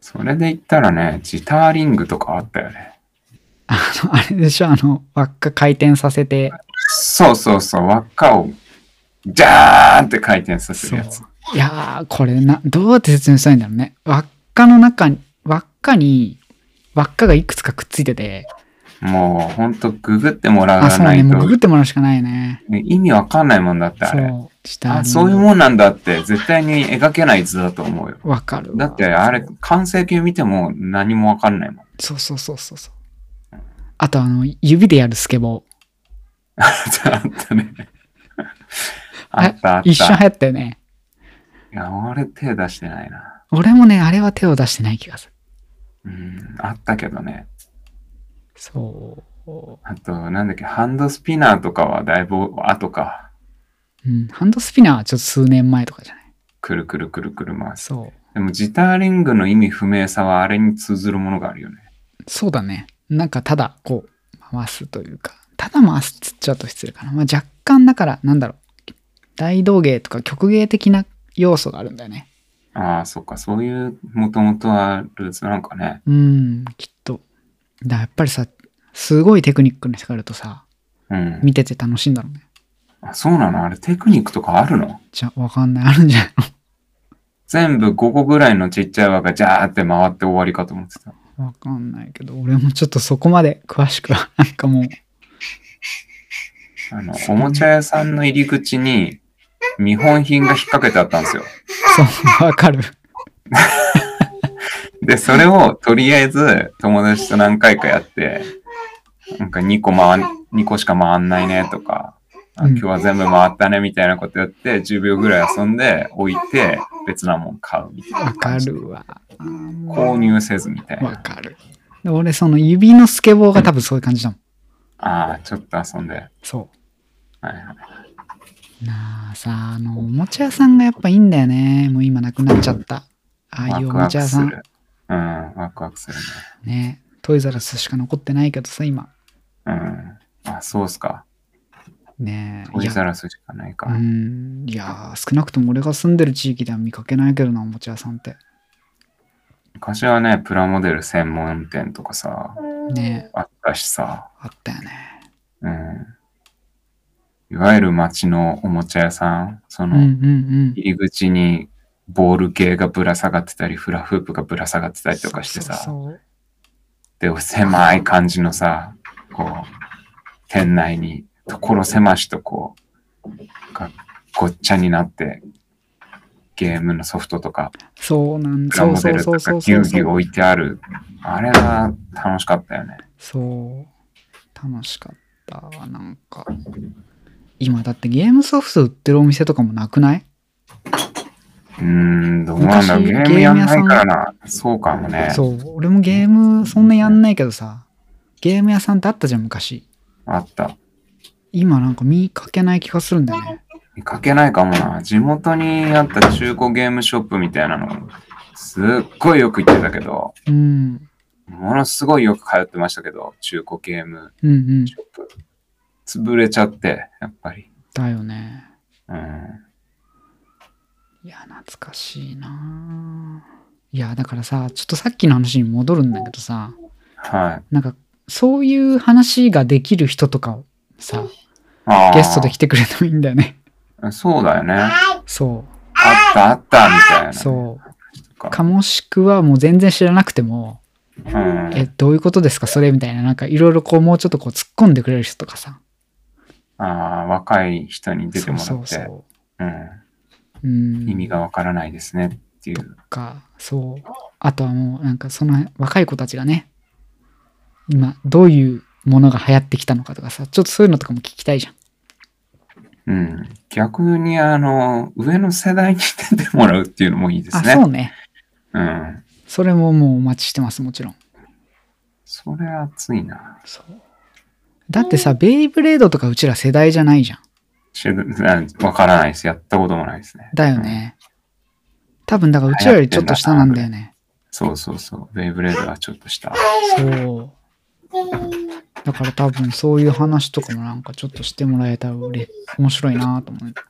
それで言ったらね、ジターリングとかあったよね。あの、あれでしょ、あの、輪っか回転させて、そうそうそう、輪っかを、ジャーンって回転させそう。るやつ。いやー、これな、どうやって説明したらいいんだろうね。輪っかの中に、輪っかに、輪っかがいくつかくっついてて、もうほんとググってもらあ、そうね、わないともうググってもらうしかないね。意味わかんないもんだってあれ。そう。下あに。そういうもんなんだって絶対に描けない図だと思うよ。わかるわ。だってあれ完成形見ても何もわかんないもん。そうそうそうそうそう。あとあの、指でやるスケボー。あったね。あったあった。一瞬流行ったよね。いや、俺手出してないな。俺もね、あれは手を出してない気がする。うん、あったけどね。そう。あと、なんだっけ、ハンドスピナーとかはだいぶ後か。うん、ハンドスピナーはちょっと数年前とかじゃない？くるくるくるくる回す。そう。でもジターリングの意味不明さはあれに通ずるものがあるよね。そうだね。なんかただこう回すというか、ただ回すっつっちゃうと失礼かな。まあ若干だから、なんだろう。大道芸とか曲芸的な要素があるんだよね。ああ、そっか、そういうもともとはルーツなんかね。うん、きっと。だやっぱりさ、すごいテクニックの人がいるとさ、うん。見てて楽しいんだろうね。あそうなの？あれテクニックとかあるの？じゃあ、わかんない。あるんじゃない全部5個ぐらいのちっちゃい輪がジャーって回って終わりかと思ってた。のわかんないけど、俺もちょっとそこまで詳しくは、なんかもう、あの、おもちゃ屋さんの入り口に見本品が引っ掛けてあったんですよ。そう、わかる。で、それをとりあえず友達と何回かやって、なんか2個回ん、2個しか回んないねとか、あうん今日は全部回ったねみたいなことやって、10秒ぐらい遊んで置いて別なもん買うみたいなわか。るわ。購入せずみたいな。わかる。で俺、その指のスケボーが多分そういう感じだもん。ああ、ちょっと遊んで。はいそはい。う。なあさ、あの、おもちゃ屋さんがやっぱいいんだよね。もう今なくなっちゃった。ああいうおもワクワちゃ屋さん。クする。うん、ワクワクするね。ね。トイザラスしか残ってないけどさ、今。うん。あ、そうっすか。ねえ。トイザラスしかないか。うん。いやー、少なくとも俺が住んでる地域では見かけないけどな、おもちゃ屋さんって。昔はね、プラモデル専門店とかさ、ねあったしさ、あったよね。うん。いわゆる街のおもちゃ屋さん、その。入り口にボール系がぶら下がってたり、フラフープがぶら下がってたりとかしてさ、そうそうそうで、狭い感じのさ、こう、店内に所狭しとこう、がごっちゃになって、ゲームのソフトとか、そうなんプラモデルとかギュウギュウ置いいてある。あれは楽しかったよね。そう。楽しかったわ、なんか。今だってゲームソフト売ってるお店とかもなくない？うーん、どうなんだろう。ゲ昔ームやんないからな。そうかもね。そう。俺もゲームそんなやんないけどさ、ゲーム屋さんってあったじゃん、昔。あった。今なんか見かけない気がするんだよね。見かけないかもな。地元にあった中古ゲームショップみたいなの、すっごいよく行ってたけど、うん。ものすごいよく通ってましたけど、中古ゲームうんうんシ。ョップ。潰れちゃって、やっぱり。だよね。うん。いや、懐かしいなぁいや、だからさ、ちょっとさっきの話に戻るんだけどさ、はい。なんか、そういう話ができる人とかをさ、ゲストで来てくれてもいいんだよね。そうだよね。あそったあったみたいな。う。そう。かかもしくはもう全然知らなくても、うん。え、どういうことですかそれみたいな、なんかいろいろこうもうちょっとこう突っ込んでくれる人とかさ。ああ、若い人に出てもらって、そうそううん、そう。うん。意味がわからないですねっていう。か、そう。あとはもうなんかその若い子たちがね、今どういうものが流行ってきたのかとかさ、ちょっとそういうのとかも聞きたいじゃん。うん。逆に、あの、上の世代に出てもらうっていうのもいいですあ、ね。そうね。うん。それももうお待ちしてます、もちろん。それ熱いな。そう。だってさ、ベイブレードとかうちら世代じゃないじゃん。しわからないです。やったこともないですね。だよね。多分だからうちらよりちょっと下なんだよね。そうそうそう。ベイブレードはちょっとした。そう。だから多分そういう話とかもなんかちょっとしてもらえたらうれ面白いなと思って。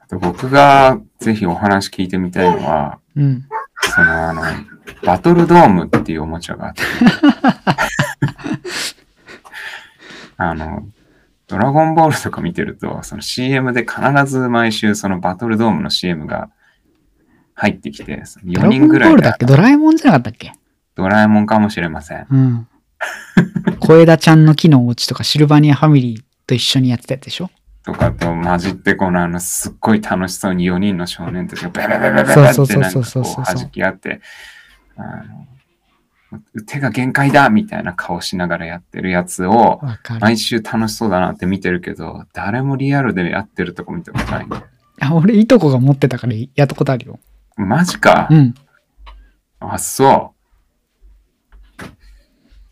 あと僕がぜひお話聞いてみたいのは、うん。そのあの、バトルドームっていうおもちゃがあって、あの、ドラゴンボールとか見てると、その CM で必ず毎週そのバトルドームの CM が入ってきて、4ドラゴンボ人ぐらいでールだっけ？ドラえもんじゃなかったっけ？ドラえもんかもしれません。うん。小枝ちゃんの木のお家とかシルバニアファミリーと一緒にやってたやつでしょ？とかと混じって、このあの、すっごい楽しそうに4人の少年たちがベベベベベベそうそうってなんかそうそうこそうう弾き合って、あの、手が限界だみたいな顔しながらやってるやつを。毎週楽しそうだなって見てるけど、誰もリアルでやってるとこ見たことないんだよ。あ俺、いとこが持ってたからやったことあるよ。マジかう。ん。あ、そ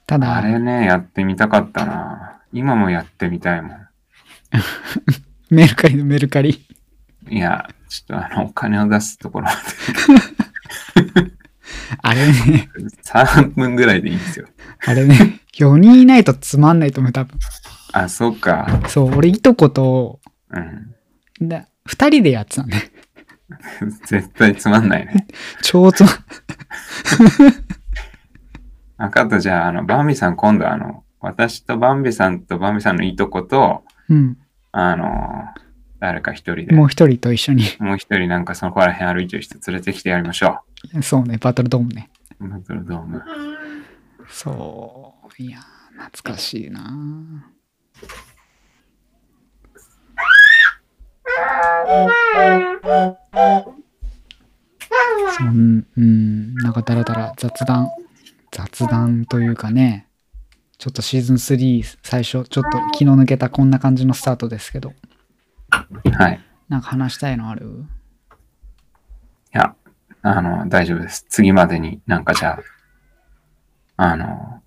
たう。あだ、れね、やってみたかったな。今もやってみたいもん。メルカリのメルカリ。いや、ちょっとあの、お金を出すところまで あれね、3分ぐらいでいいんですよ。あれね、4人いないとつまんないと思う、多分。あ、そうか。そう、俺、いとこと、うん。だ2人でやってたね。絶対つまんないね。超つまん、分かった。じゃあ、あの、バンビさん今度あの、私とバンビさんとバンビさんのいとこと、うん。あの、誰か一人で、もうも一人と一緒に。う一人なんかそのこら辺歩いてる人連れてきてやりましょそうね、バトルドームね。う。バトルドーム。そう。いや、懐かしいなそんうん、なんかだらだら雑談、雑談というかね、ちょっとシーズン3最初、ちょっと気の抜けたこんな感じのスタートですけど、はい。なんか話したいのある？いや、あの、大丈夫です。次までになんかじゃあ、あの、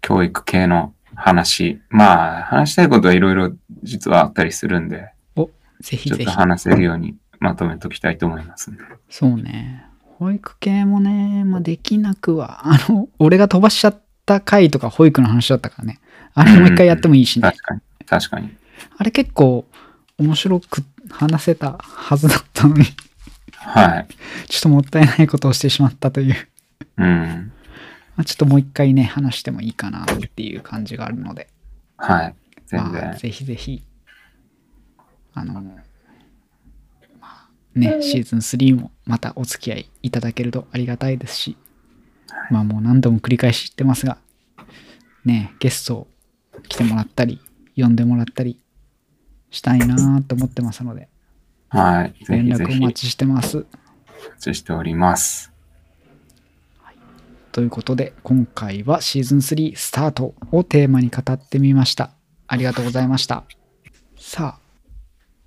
教育系の話、まあ、話したいことはいろいろ実はあったりするんで、ぜひぜひちょっと。話せるようにまとめときたいと思いますんで。そうね。保育系もね、まあ、できなくは、あの、俺が飛ばしちゃった回とか保育の話だったからね。あれもう一回やってもいいしね。確かに。確かに。あれ結構面白く話せたはずだったのに、はい。ちょっともったいないことをしてしまったという。うん。まあ、ちょっともう一回ね、話してもいいかなっていう感じがあるので、はい。全まあ、然。ぜひぜひ、あの、まあ、ね、シーズン3もまたお付き合いいただけるとありがたいですし、まあもう何度も繰り返し言ってますが、ね、ゲスト来てもらったり、呼んでもらったりしたいなと思ってますので、はい。ぜ連ひぜひ、お絡お待ちしてます。待ちしております。ということで、今回はシーズン3スタートをテーマに語ってみました。ありがとうございました。さあ、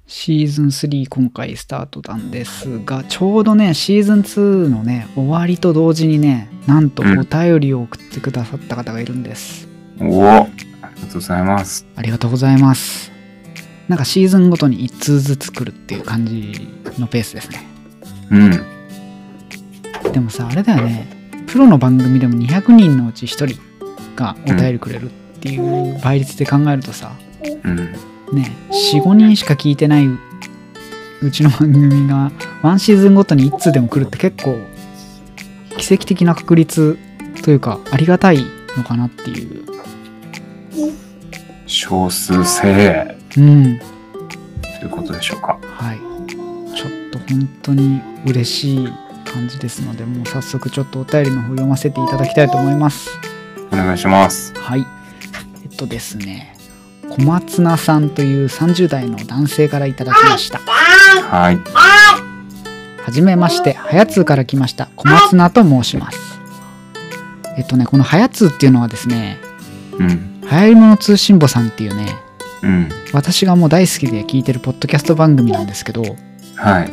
シーズン3今回スタートなんですが、ちょうどね、シーズン2のね、終わりと同時にね、なんとうんお便りを送ってくださった方がいるんです。おおありがとうございます。ありがとうございます。なんかシーズンごとに1通ずつ来るっていう感じのペースですね。うん。でもさ、あれだよね。プロの番組でも200人のうち1人がお便りくれるっていう倍率で考えるとさ、うん。ね、4、5人しか聞いてないうちの番組がワンシーズンごとに1通でも来るって結構奇跡的な確率とというかありがたいのかなっていう少数精鋭うんということでしょうか。はいちょっと本当に嬉しい感じですのでもう早速ちょっとお便りの方読ませていただきたいと思いますお願いします。はいえっとですね小松菜さんという30代の男性からいただきましたはい。はじめまして、はやつーから来ました、小松菜と申します。えっとね、このはやつーっていうのはですね、うん。流行り物通信簿さんっていうね、うん。私がもう大好きで聞いてるポッドキャスト番組なんですけど、はい。はい。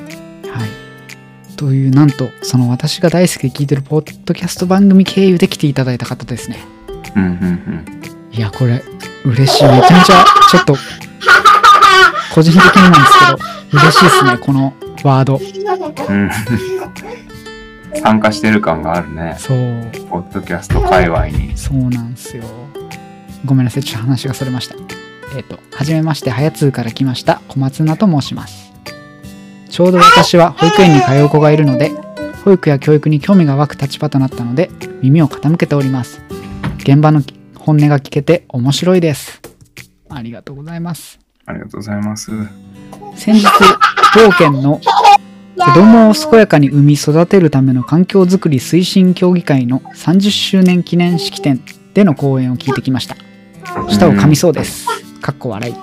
という、なんと、その私が大好きで聞いてるポッドキャスト番組経由で来ていただいた方ですね。うんうんいや、これ、嬉しい。めちゃめちゃ、ちょっと、個人的になんですけど、嬉しいですね、このワード。うん。うん。参加してる感があるね。そう。ポッドキャスト界隈に。そうなんですよ。ごめんなさい、ちょっと話がそれました。えっ、と、はじめまして、はやつーから来ました、小松菜と申します。ちょうど私は保育園に通う子がいるので、保育や教育に興味が湧く立場となったので、耳を傾けております。現場の本音が聞けて面白いです。ありがとうございます。ありがとうございます。先日、当県の子供を健やかに産み育てるための環境づくり推進協議会の30周年記念式典での講演を聞いてきました。舌を噛みそうです。かっこ笑い。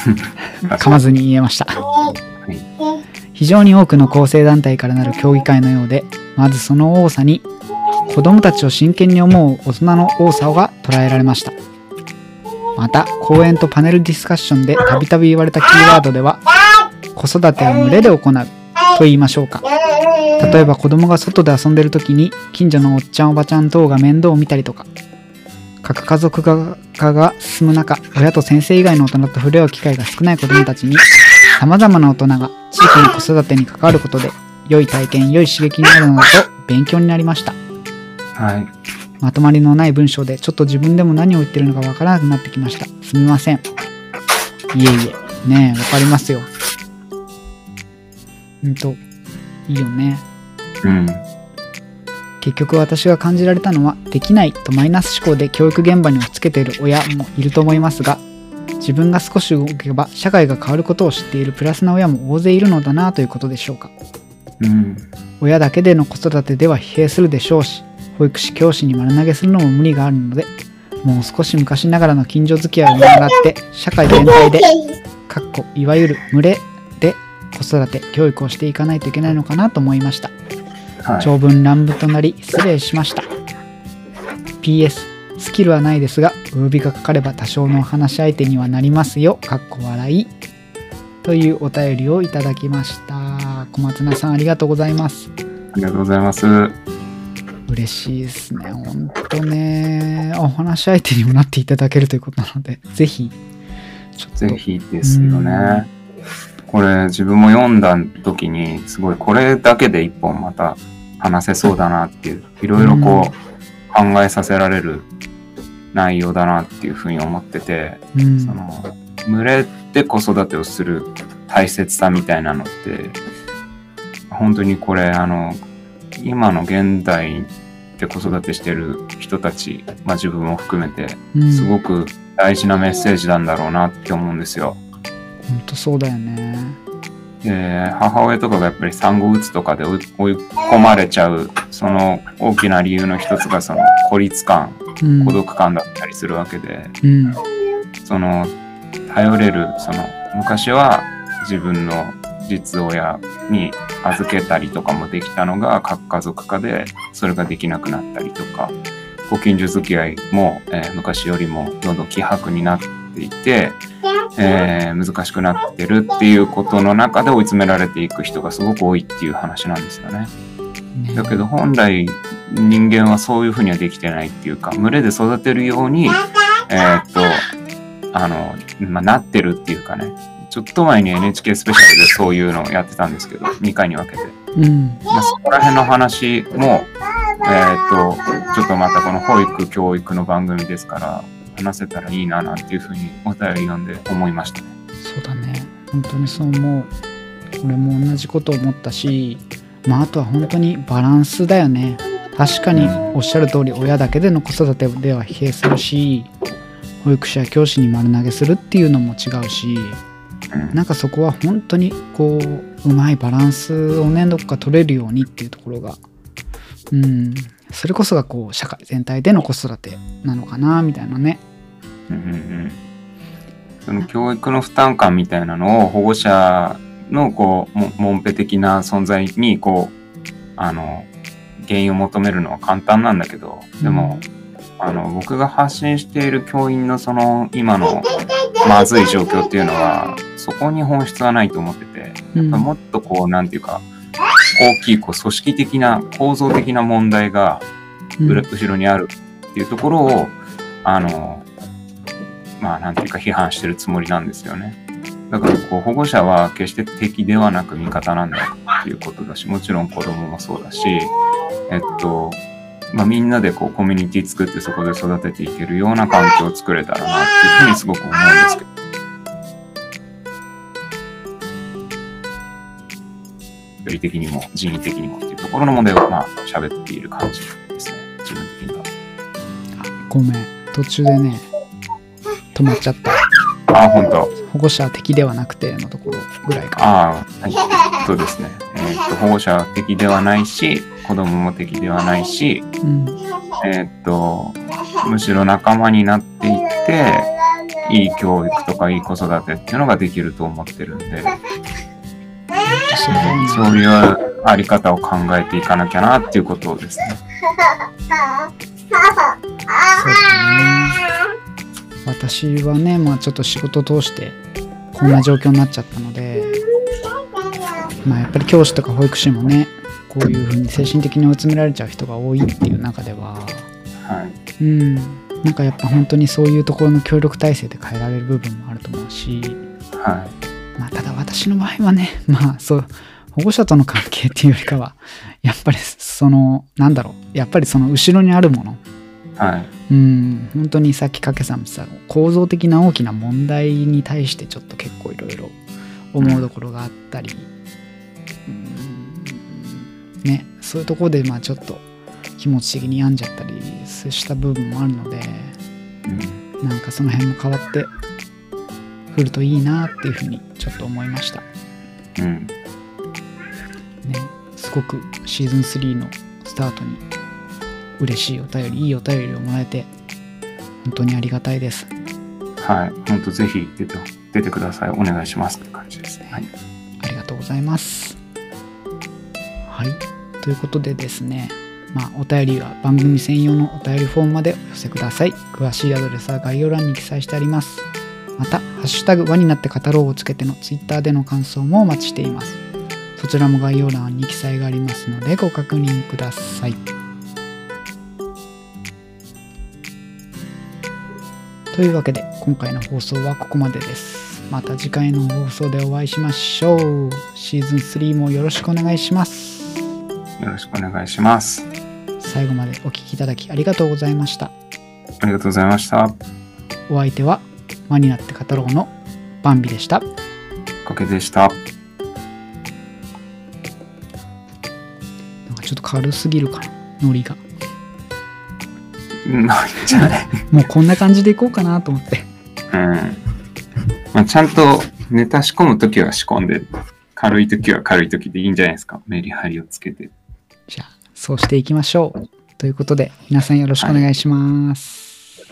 噛まずに言えました。非常に多くの構成団体からなる協議会のようで、まずその多さに子供たちを真剣に思う大人の多さが捉えられました。また、講演とパネルディスカッションでたびたび言われたキーワードでは、子育てを群れで行うと言いましょうか。例えば子供が外で遊んでる時に近所のおっちゃんおばちゃん等が面倒を見たりとか核家族化が進む中親と先生以外の大人と触れ合う機会が少ない子供たちにさまざまな大人が地域の子育てに関わることで良い体験良い刺激になるのだと勉強になりました。はい。まとまりのない文章でちょっと自分でも何を言ってるのかわからなくなってきました。すみません。いえいえ。ねえわかりますよ。うんといいよね。うん。結局私が感じられたのはできないとマイナス思考で教育現場に押し付けている親もいると思いますが自分が少し動けば社会が変わることを知っているプラスな親も大勢いるのだなということでしょうかうん。親だけでの子育てでは疲弊するでしょうし保育士教師に丸投げするのも無理があるのでもう少し昔ながらの近所付き合いを見習って社会全体でかっこいわゆる群れで子育て教育をしていかないといけないのかなと思いましたはい。長文乱文となり失礼しました。PS スキルはないですがお呼びがかかれば多少のお話し相手にはなりますよ。かっこ笑い。というお便りをいただきました。小松菜さんありがとうございます。ありがとうございます。嬉しいですね。ほんとね。お話し相手にもなっていただけるということなのでぜひちょっと。ぜひですよね。これ自分も読んだ時にすごいこれだけで一本また話せそうだなっていういろいろこう考えさせられる内容だなっていうふうに思っててうん。その群れで子育てをする大切さみたいなのって本当にこれあの今の現代で子育てしてる人たち、まあ、自分も含めてうん。すごく大事なメッセージなんだろうなって思うんですよ。ほんとそうだよねで母親とかがやっぱり産後うつとかで追い込まれちゃうその大きな理由の一つがその孤立感うん。孤独感だったりするわけで、うん。その頼れるその昔は自分の実親に預けたりとかもできたのが核家族化でそれができなくなったりとかご近所付き合いも、えー昔よりもどんどん希薄になっていて、えー難しくなってるっていうことの中で追い詰められていく人がすごく多いっていう話なんですよね。ね。だけど本来人間はそういうふうにはできてないっていうか群れで育てるようにえーっとあの、まあ、なってるっていうかね。ちょっと前に NHK スペシャルでそういうのをやってたんですけど2回に分けて、うん。まあ、そこら辺の話もえーっとちょっとまたこの保育教育の番組ですから話せたらいいななんていうふうにお便り読んで思いました。ね。そうだね。本当にそう思う。俺も同じこと思ったしまああとは本当にバランスだよね。確かにおっしゃる通り親だけでの子育てでは疲弊するし保育士や教師に丸投げするっていうのも違うしうん。なんかそこは本当にこううまいバランスをねどっか取れるようにっていうところがうん。それこそがこう社会全体での子育てなのかなみたいなねうんうんうん。その教育の負担感みたいなのを保護者のこうもモンペ的な存在にこうあの原因を求めるのは簡単なんだけどでも、あの僕が発信している教員のその今のまずい状況っていうのはそこに本質はないと思っててうんもっとこうなんていうか大きいこう組織的な構造的な問題がうん。裏後ろにあるっていうところをあのまあなんていうか批判してるつもりなんですよね。だからこう保護者は決して敵ではなく味方なんだっていうことだしもちろん子供もそうだしえっとまあ、みんなでこうコミュニティ作ってそこで育てていけるような環境を作れたらなっていうふうにすごく思うんですけど。距離的にも人為的にもっていうところの問題をまあ喋っている感じですね自分的には。ごめん途中でね止まっちゃったああ本当。保護者は敵ではなくてのところぐらいかああはいそうですね。えーっと保護者は敵ではないし子供も敵ではないしうんえーっとむしろ仲間になっていっていい教育とかいい子育てっていうのができると思ってるんで。そういうあり方を考えていかなきゃなっていうことですね。そうだね私はねまあちょっと仕事を通してこんな状況になっちゃったのでまあやっぱり教師とか保育士もねこういうふうに精神的に追い詰められちゃう人が多いっていう中でははい。うんなんかやっぱ本当にそういうところの協力体制で変えられる部分もあると思うしはまあただ私の場合はね まあそう保護者との関係っていうよりかはやっぱりそのなんだろうやっぱりその後ろにあるものい。はい。うん本当にさっきかけさんも言ってた構造的な大きな問題に対してちょっと結構いろいろ思うところがあったり、うんねそういうところでまあちょっと気持ち的に病んじゃったりした部分もあるのでうん。なんかその辺も変わってくるといいなっていうふうにちょっと思いました。うん。ね、すごくシーズン3のスタートに嬉しいお便りいいお便りをもらえて本当にありがたいですはい。本当ぜひ出て、出てください。お願いしますって感じですね。はい。ありがとうございますはいということでですねまあお便りは番組専用のお便りフォームまでお寄せください詳しいアドレスは概要欄に記載してありますまた「ハッシュタグ輪になって語ろう」をつけてのツイッターでの感想もお待ちしていますそちらも概要欄に記載がありますのでご確認くださいというわけで今回の放送はここまでですまた次回の放送でお会いしましょうシーズン3もよろしくお願いしますよろしくお願いします。最後までお聞きいただきありがとうございましたありがとうございました。お相手は輪になって語ろうのバンビでしたおかけでした。なんかちょっと軽すぎるかなノリがうん、じゃないもうこんな感じでいこうかなと思ってうん。まあ、ちゃんとネタ仕込むときは仕込んで、軽いときは軽いときでいいんじゃないですか。メリハリをつけて。じゃあそうしていきましょうということで皆さんよろしくお願いします、